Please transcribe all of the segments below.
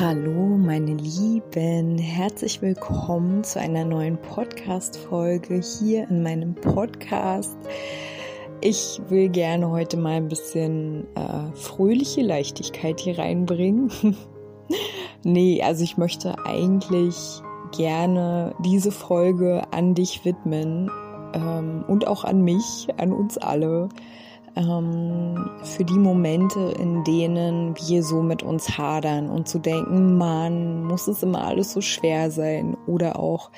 Hallo, meine Lieben, herzlich willkommen zu einer neuen Podcast-Folge hier in meinem Podcast. Ich will gerne heute mal ein bisschen äh, fröhliche Leichtigkeit hier reinbringen. nee, also ich möchte eigentlich gerne diese Folge an dich widmen ähm, und auch an mich, an uns alle ähm, für die Momente, in denen wir so mit uns hadern und zu denken, Mann, muss es immer alles so schwer sein? Oder auch,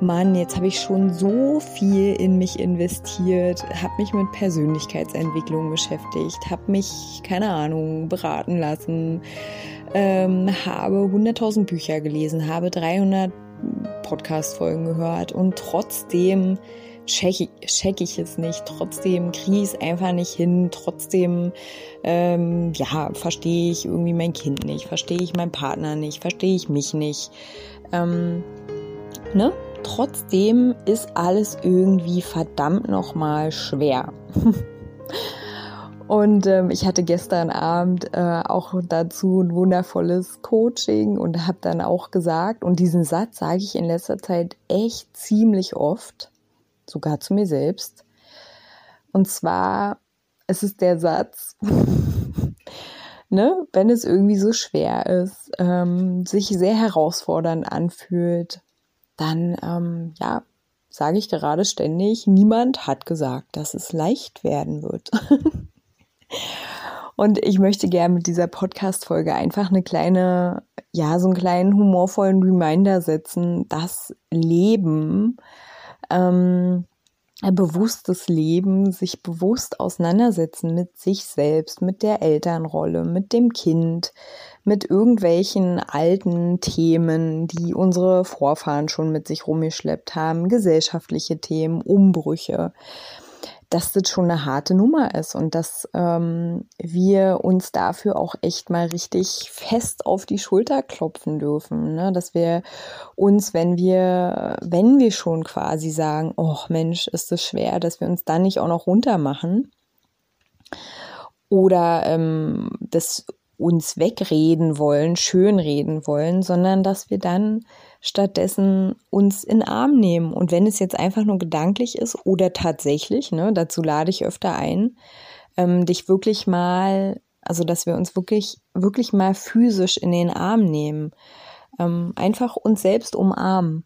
Mann, jetzt habe ich schon so viel in mich investiert, habe mich mit Persönlichkeitsentwicklung beschäftigt, habe mich, keine Ahnung, beraten lassen, ähm, habe 100.000 Bücher gelesen, habe 300 Podcast-Folgen gehört und trotzdem check, check ich es nicht, trotzdem kriege ich es einfach nicht hin, trotzdem ähm, ja, verstehe ich irgendwie mein Kind nicht, verstehe ich meinen Partner nicht, verstehe ich mich nicht. Ähm, ne? Trotzdem ist alles irgendwie verdammt nochmal schwer. Und ähm, ich hatte gestern Abend äh, auch dazu ein wundervolles Coaching und habe dann auch gesagt, und diesen Satz sage ich in letzter Zeit echt ziemlich oft, sogar zu mir selbst. Und zwar, es ist der Satz, ne, wenn es irgendwie so schwer ist, ähm, sich sehr herausfordernd anfühlt, dann, ähm, ja, sage ich gerade ständig, niemand hat gesagt, dass es leicht werden wird. Und ich möchte gerne mit dieser Podcast-Folge einfach eine kleine, ja, so einen kleinen humorvollen Reminder setzen, dass Leben ähm, bewusstes Leben, sich bewusst auseinandersetzen mit sich selbst, mit der Elternrolle, mit dem Kind, mit irgendwelchen alten Themen, die unsere Vorfahren schon mit sich rumgeschleppt haben, gesellschaftliche Themen, Umbrüche dass das schon eine harte Nummer ist und dass ähm, wir uns dafür auch echt mal richtig fest auf die Schulter klopfen dürfen, ne? dass wir uns, wenn wir, wenn wir schon quasi sagen, oh Mensch, ist das schwer, dass wir uns dann nicht auch noch runter machen oder ähm, das uns wegreden wollen, schönreden wollen, sondern dass wir dann stattdessen uns in Arm nehmen. Und wenn es jetzt einfach nur gedanklich ist oder tatsächlich, ne, dazu lade ich öfter ein, ähm, dich wirklich mal, also dass wir uns wirklich, wirklich mal physisch in den Arm nehmen. Ähm, einfach uns selbst umarmen.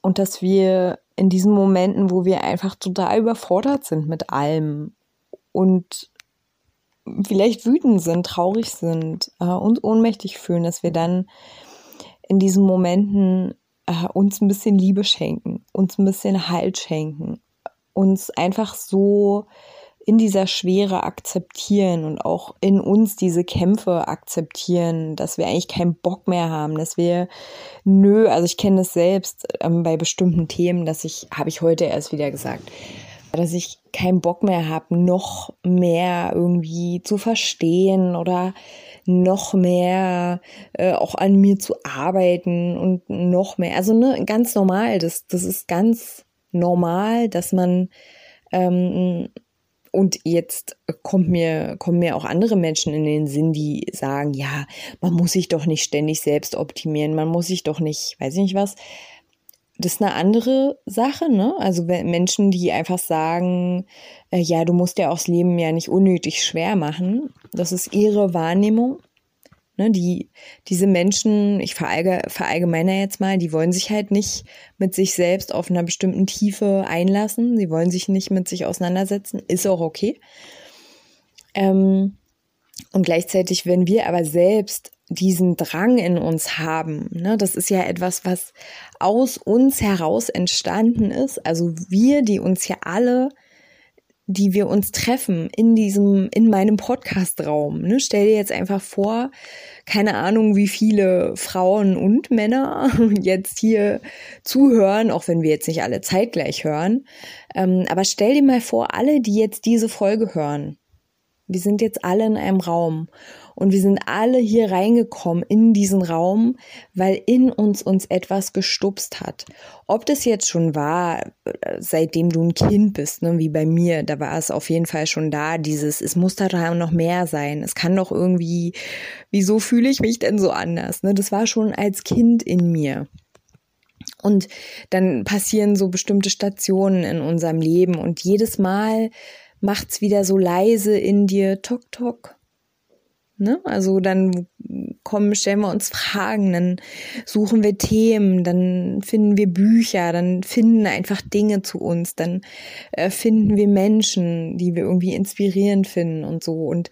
Und dass wir in diesen Momenten, wo wir einfach total überfordert sind mit allem und vielleicht wütend sind, traurig sind, äh, uns ohnmächtig fühlen, dass wir dann in diesen Momenten äh, uns ein bisschen Liebe schenken, uns ein bisschen Halt schenken, uns einfach so in dieser Schwere akzeptieren und auch in uns diese Kämpfe akzeptieren, dass wir eigentlich keinen Bock mehr haben, dass wir nö, also ich kenne das selbst ähm, bei bestimmten Themen, dass ich, habe ich heute erst wieder gesagt, dass ich keinen Bock mehr habe, noch mehr irgendwie zu verstehen oder noch mehr äh, auch an mir zu arbeiten und noch mehr. Also ne, ganz normal, das, das ist ganz normal, dass man ähm, und jetzt kommt mir, kommen mir auch andere Menschen in den Sinn, die sagen, ja, man muss sich doch nicht ständig selbst optimieren, man muss sich doch nicht, weiß ich nicht was, das ist eine andere Sache, ne? Also Menschen, die einfach sagen, äh, ja, du musst ja auch das Leben ja nicht unnötig schwer machen. Das ist ihre Wahrnehmung. Ne? Die, diese Menschen, ich verallge, verallgemeiner jetzt mal, die wollen sich halt nicht mit sich selbst auf einer bestimmten Tiefe einlassen. Sie wollen sich nicht mit sich auseinandersetzen. Ist auch okay. Ähm, und gleichzeitig, wenn wir aber selbst diesen Drang in uns haben. Ne? Das ist ja etwas, was aus uns heraus entstanden ist. Also wir, die uns ja alle die wir uns treffen in diesem, in meinem Podcast-Raum. Ne? Stell dir jetzt einfach vor, keine Ahnung, wie viele Frauen und Männer jetzt hier zuhören, auch wenn wir jetzt nicht alle zeitgleich hören. Ähm, aber stell dir mal vor, alle, die jetzt diese Folge hören. Wir sind jetzt alle in einem Raum und wir sind alle hier reingekommen in diesen Raum, weil in uns uns etwas gestupst hat. Ob das jetzt schon war, äh, seitdem du ein Kind bist, ne, wie bei mir, da war es auf jeden Fall schon da, dieses, es muss da noch mehr sein. Es kann doch irgendwie, wieso fühle ich mich denn so anders? Ne? Das war schon als Kind in mir. Und dann passieren so bestimmte Stationen in unserem Leben und jedes Mal macht's wieder so leise in dir, tok, tok, Ne? Also dann kommen, stellen wir uns Fragen, dann suchen wir Themen, dann finden wir Bücher, dann finden einfach Dinge zu uns, dann äh, finden wir Menschen, die wir irgendwie inspirierend finden und so. Und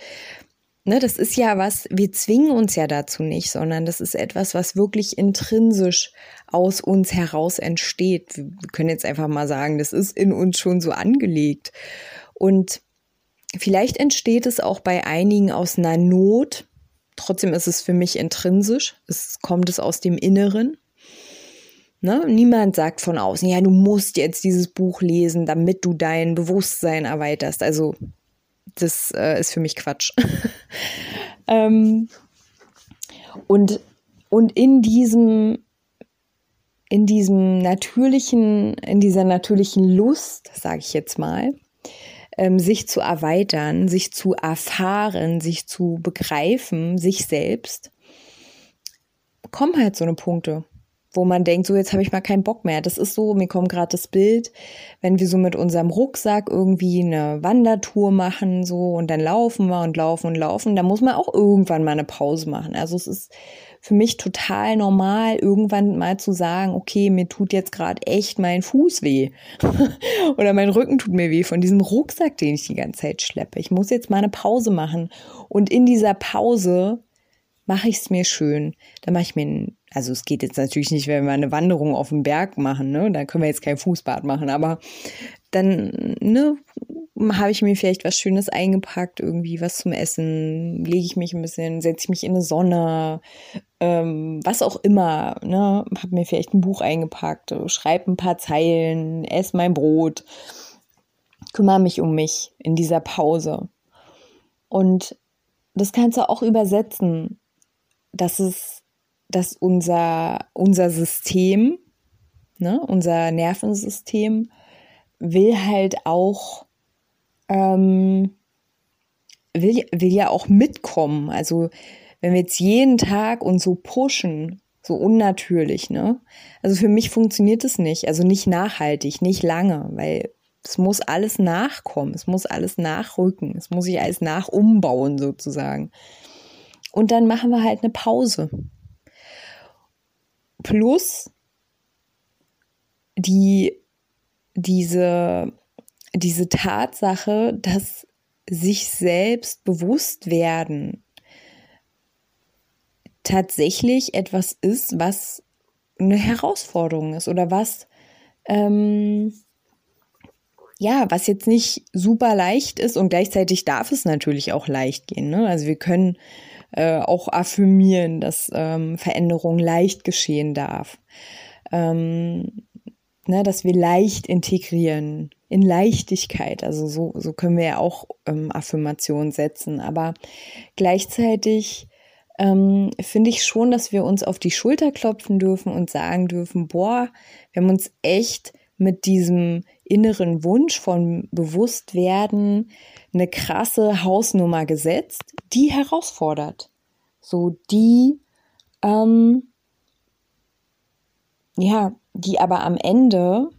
ne, das ist ja was, wir zwingen uns ja dazu nicht, sondern das ist etwas, was wirklich intrinsisch aus uns heraus entsteht. Wir können jetzt einfach mal sagen, das ist in uns schon so angelegt. Und Vielleicht entsteht es auch bei einigen aus einer Not. Trotzdem ist es für mich intrinsisch. Es kommt es aus dem Inneren. Ne? Niemand sagt von außen, ja, du musst jetzt dieses Buch lesen, damit du dein Bewusstsein erweiterst. Also, das äh, ist für mich Quatsch. ähm, und, und in diesem, in diesem natürlichen, in dieser natürlichen Lust, sage ich jetzt mal, ähm, sich zu erweitern, sich zu erfahren, sich zu begreifen, sich selbst, kommen halt so eine Punkte, wo man denkt, so jetzt habe ich mal keinen Bock mehr. Das ist so, mir kommt gerade das Bild, wenn wir so mit unserem Rucksack irgendwie eine Wandertour machen, so und dann laufen wir und laufen und laufen, da muss man auch irgendwann mal eine Pause machen. Also es ist für mich total normal, irgendwann mal zu sagen, okay, mir tut jetzt gerade echt mein Fuß weh oder mein Rücken tut mir weh von diesem Rucksack, den ich die ganze Zeit schleppe. Ich muss jetzt mal eine Pause machen und in dieser Pause mache ich es mir schön. Da mache ich mir, also es geht jetzt natürlich nicht, wenn wir eine Wanderung auf dem Berg machen, ne? Da können wir jetzt kein Fußbad machen, aber dann, ne, habe ich mir vielleicht was Schönes eingepackt, irgendwie was zum Essen, lege ich mich ein bisschen, setze ich mich in eine Sonne, ähm, was auch immer, ne, habe mir vielleicht ein Buch eingepackt, schreibe ein paar Zeilen, esse mein Brot, kümmere mich um mich in dieser Pause. Und das kannst du auch übersetzen, dass es, dass unser, unser System, ne, unser Nervensystem will halt auch ähm, will, will ja auch mitkommen. Also wenn wir jetzt jeden Tag uns so pushen, so unnatürlich, ne? Also für mich funktioniert es nicht, also nicht nachhaltig, nicht lange, weil es muss alles nachkommen, es muss alles nachrücken, es muss sich alles nachumbauen sozusagen. Und dann machen wir halt eine Pause. Plus die diese diese Tatsache, dass sich selbst bewusst werden tatsächlich etwas ist, was eine Herausforderung ist oder was ähm, ja, was jetzt nicht super leicht ist und gleichzeitig darf es natürlich auch leicht gehen. Ne? Also wir können äh, auch affirmieren, dass ähm, Veränderung leicht geschehen darf. Ähm, ne, dass wir leicht integrieren, in Leichtigkeit. Also so, so können wir ja auch ähm, Affirmationen setzen. Aber gleichzeitig ähm, finde ich schon, dass wir uns auf die Schulter klopfen dürfen und sagen dürfen, boah, wir haben uns echt mit diesem inneren Wunsch von Bewusstwerden eine krasse Hausnummer gesetzt, die herausfordert. So, die, ähm, ja, die aber am Ende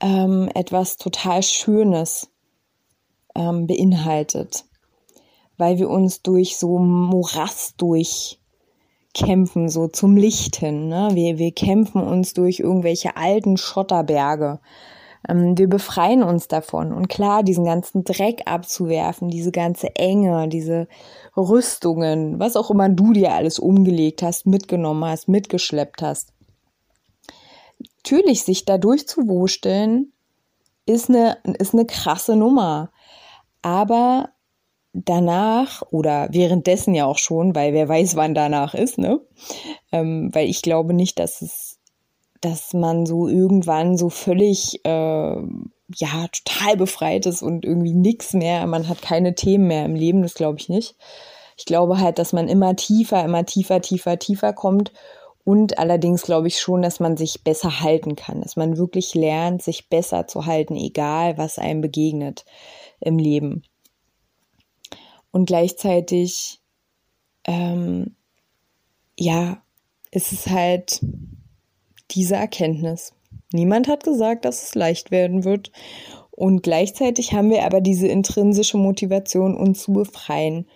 ähm, etwas total Schönes ähm, beinhaltet, weil wir uns durch so Morast durchkämpfen, so zum Licht hin. Ne? Wir, wir kämpfen uns durch irgendwelche alten Schotterberge. Ähm, wir befreien uns davon. Und klar, diesen ganzen Dreck abzuwerfen, diese ganze Enge, diese Rüstungen, was auch immer du dir alles umgelegt hast, mitgenommen hast, mitgeschleppt hast. Natürlich sich da durchzuwursteln, ist eine, ist eine krasse Nummer. Aber danach oder währenddessen ja auch schon, weil wer weiß, wann danach ist, ne? Ähm, weil ich glaube nicht, dass es, dass man so irgendwann so völlig äh, ja total befreit ist und irgendwie nichts mehr, man hat keine Themen mehr im Leben, das glaube ich nicht. Ich glaube halt, dass man immer tiefer, immer tiefer, tiefer, tiefer kommt und allerdings glaube ich schon, dass man sich besser halten kann, dass man wirklich lernt, sich besser zu halten, egal was einem begegnet im Leben. Und gleichzeitig, ähm, ja, ist es halt diese Erkenntnis. Niemand hat gesagt, dass es leicht werden wird. Und gleichzeitig haben wir aber diese intrinsische Motivation, uns zu befreien,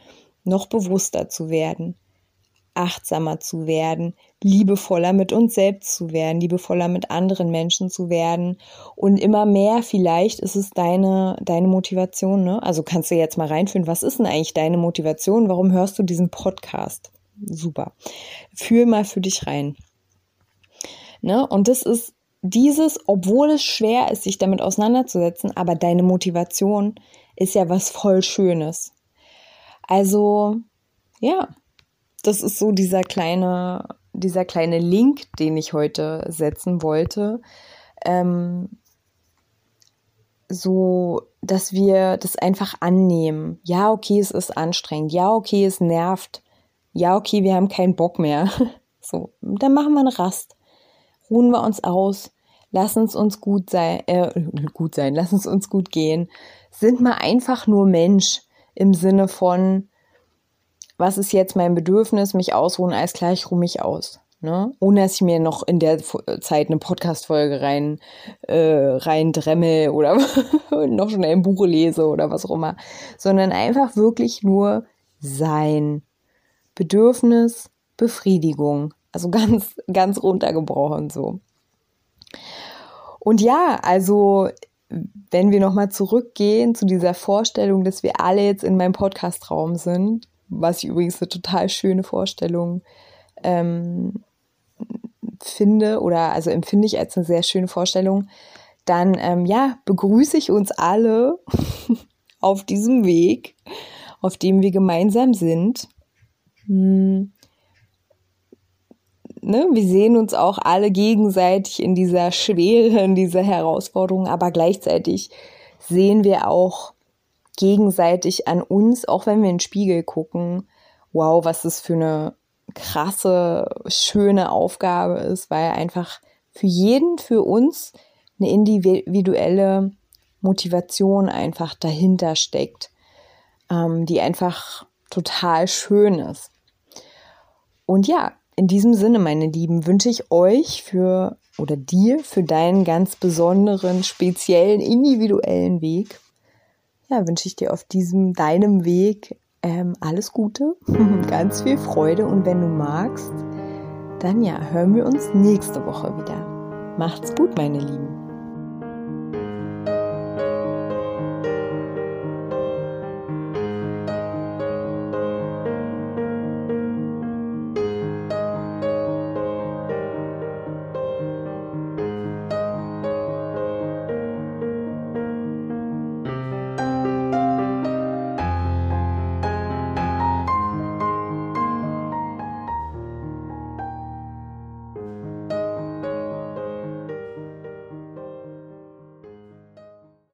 noch bewusster zu werden, achtsamer zu werden, liebevoller mit uns selbst zu werden, liebevoller mit anderen Menschen zu werden und immer mehr vielleicht ist es deine deine Motivation, ne? Also kannst du jetzt mal reinfühlen, was ist denn eigentlich deine Motivation? Warum hörst du diesen Podcast? Super. Fühl mal für dich rein. Ne? Und das ist dieses, obwohl es schwer ist, sich damit auseinanderzusetzen, aber deine Motivation ist ja was voll Schönes. Also, ja, das ist so dieser kleine, dieser kleine Link, den ich heute setzen wollte. Ähm, so, dass wir das einfach annehmen. Ja, okay, es ist anstrengend. Ja, okay, es nervt. Ja, okay, wir haben keinen Bock mehr. So, dann machen wir eine Rast. Ruhen wir uns aus. Lass uns uns gut sein, äh, gut sein, lass uns uns gut gehen. Sind wir einfach nur Mensch im Sinne von, was ist jetzt mein Bedürfnis, mich ausruhen, alles klar, ich ruhe mich aus. Ne? Ohne dass ich mir noch in der Zeit eine Podcast-Folge rein, äh, rein dremmel oder noch schnell ein Buch lese oder was auch immer. Sondern einfach wirklich nur sein. Bedürfnis, Befriedigung. Also ganz, ganz runtergebrochen so. Und ja, also wenn wir nochmal zurückgehen zu dieser Vorstellung, dass wir alle jetzt in meinem Podcast-Raum sind, was ich übrigens eine total schöne Vorstellung ähm, finde oder also empfinde ich als eine sehr schöne Vorstellung, dann ähm, ja, begrüße ich uns alle auf diesem Weg, auf dem wir gemeinsam sind. Hm. Ne, wir sehen uns auch alle gegenseitig in dieser Schwere, in dieser Herausforderung, aber gleichzeitig sehen wir auch gegenseitig an uns, auch wenn wir in den Spiegel gucken, wow, was das für eine krasse, schöne Aufgabe ist, weil einfach für jeden, für uns eine individuelle Motivation einfach dahinter steckt, ähm, die einfach total schön ist. Und ja, in diesem Sinne, meine Lieben, wünsche ich euch für oder dir für deinen ganz besonderen, speziellen, individuellen Weg ja, wünsche ich dir auf diesem deinem Weg ähm, alles Gute, ganz viel Freude und wenn du magst, dann ja, hören wir uns nächste Woche wieder. Macht's gut, meine Lieben.